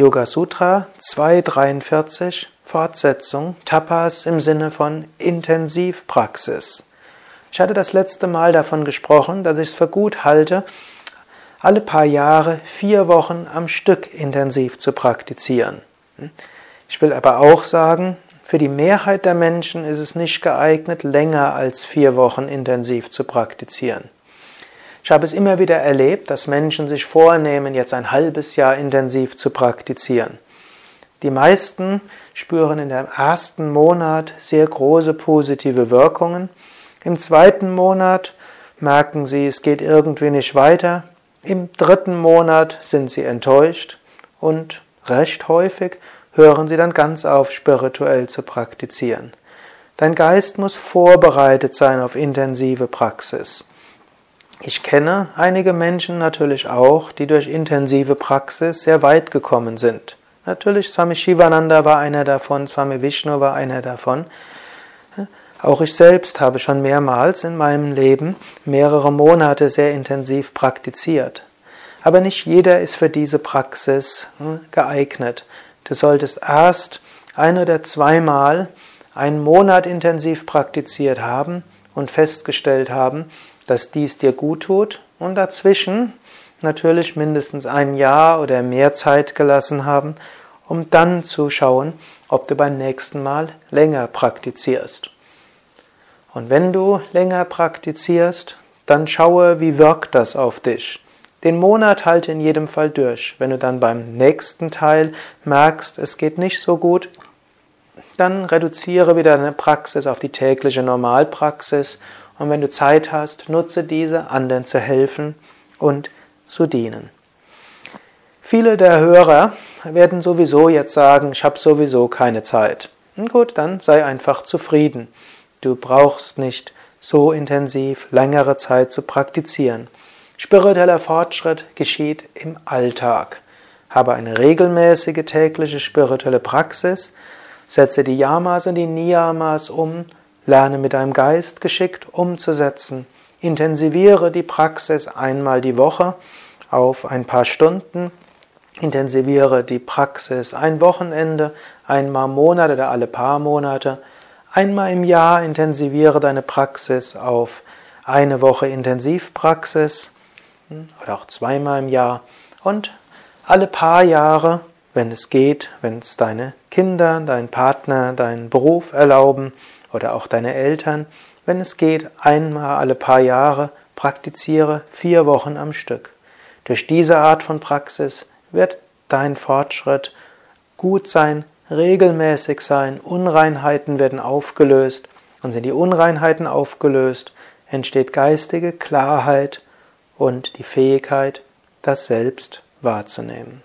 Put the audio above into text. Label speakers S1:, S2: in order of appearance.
S1: Yoga Sutra 243 Fortsetzung Tapas im Sinne von Intensivpraxis. Ich hatte das letzte Mal davon gesprochen, dass ich es für gut halte, alle paar Jahre vier Wochen am Stück intensiv zu praktizieren. Ich will aber auch sagen, für die Mehrheit der Menschen ist es nicht geeignet, länger als vier Wochen intensiv zu praktizieren. Ich habe es immer wieder erlebt, dass Menschen sich vornehmen, jetzt ein halbes Jahr intensiv zu praktizieren. Die meisten spüren in dem ersten Monat sehr große positive Wirkungen. Im zweiten Monat merken sie, es geht irgendwie nicht weiter. Im dritten Monat sind sie enttäuscht und recht häufig hören sie dann ganz auf, spirituell zu praktizieren. Dein Geist muss vorbereitet sein auf intensive Praxis. Ich kenne einige Menschen natürlich auch, die durch intensive Praxis sehr weit gekommen sind. Natürlich, Swami Shivananda war einer davon, Swami Vishnu war einer davon. Auch ich selbst habe schon mehrmals in meinem Leben mehrere Monate sehr intensiv praktiziert. Aber nicht jeder ist für diese Praxis hm, geeignet. Du solltest erst ein oder zweimal einen Monat intensiv praktiziert haben und festgestellt haben, dass dies dir gut tut und dazwischen natürlich mindestens ein Jahr oder mehr Zeit gelassen haben, um dann zu schauen, ob du beim nächsten Mal länger praktizierst. Und wenn du länger praktizierst, dann schaue, wie wirkt das auf dich. Den Monat halte in jedem Fall durch. Wenn du dann beim nächsten Teil merkst, es geht nicht so gut, dann reduziere wieder deine Praxis auf die tägliche Normalpraxis und wenn du Zeit hast, nutze diese, anderen zu helfen und zu dienen. Viele der Hörer werden sowieso jetzt sagen, ich habe sowieso keine Zeit. Und gut, dann sei einfach zufrieden. Du brauchst nicht so intensiv längere Zeit zu praktizieren. Spiritueller Fortschritt geschieht im Alltag. Habe eine regelmäßige tägliche spirituelle Praxis, setze die Yamas und die Niyamas um Lerne mit deinem Geist geschickt umzusetzen. Intensiviere die Praxis einmal die Woche auf ein paar Stunden. Intensiviere die Praxis ein Wochenende, einmal im Monat oder alle paar Monate. Einmal im Jahr intensiviere deine Praxis auf eine Woche Intensivpraxis hm, oder auch zweimal im Jahr und alle paar Jahre, wenn es geht, wenn es deine Kinder, dein Partner, deinen Beruf erlauben, oder auch deine Eltern, wenn es geht, einmal alle paar Jahre praktiziere vier Wochen am Stück. Durch diese Art von Praxis wird dein Fortschritt gut sein, regelmäßig sein, Unreinheiten werden aufgelöst und sind die Unreinheiten aufgelöst, entsteht geistige Klarheit und die Fähigkeit, das Selbst wahrzunehmen.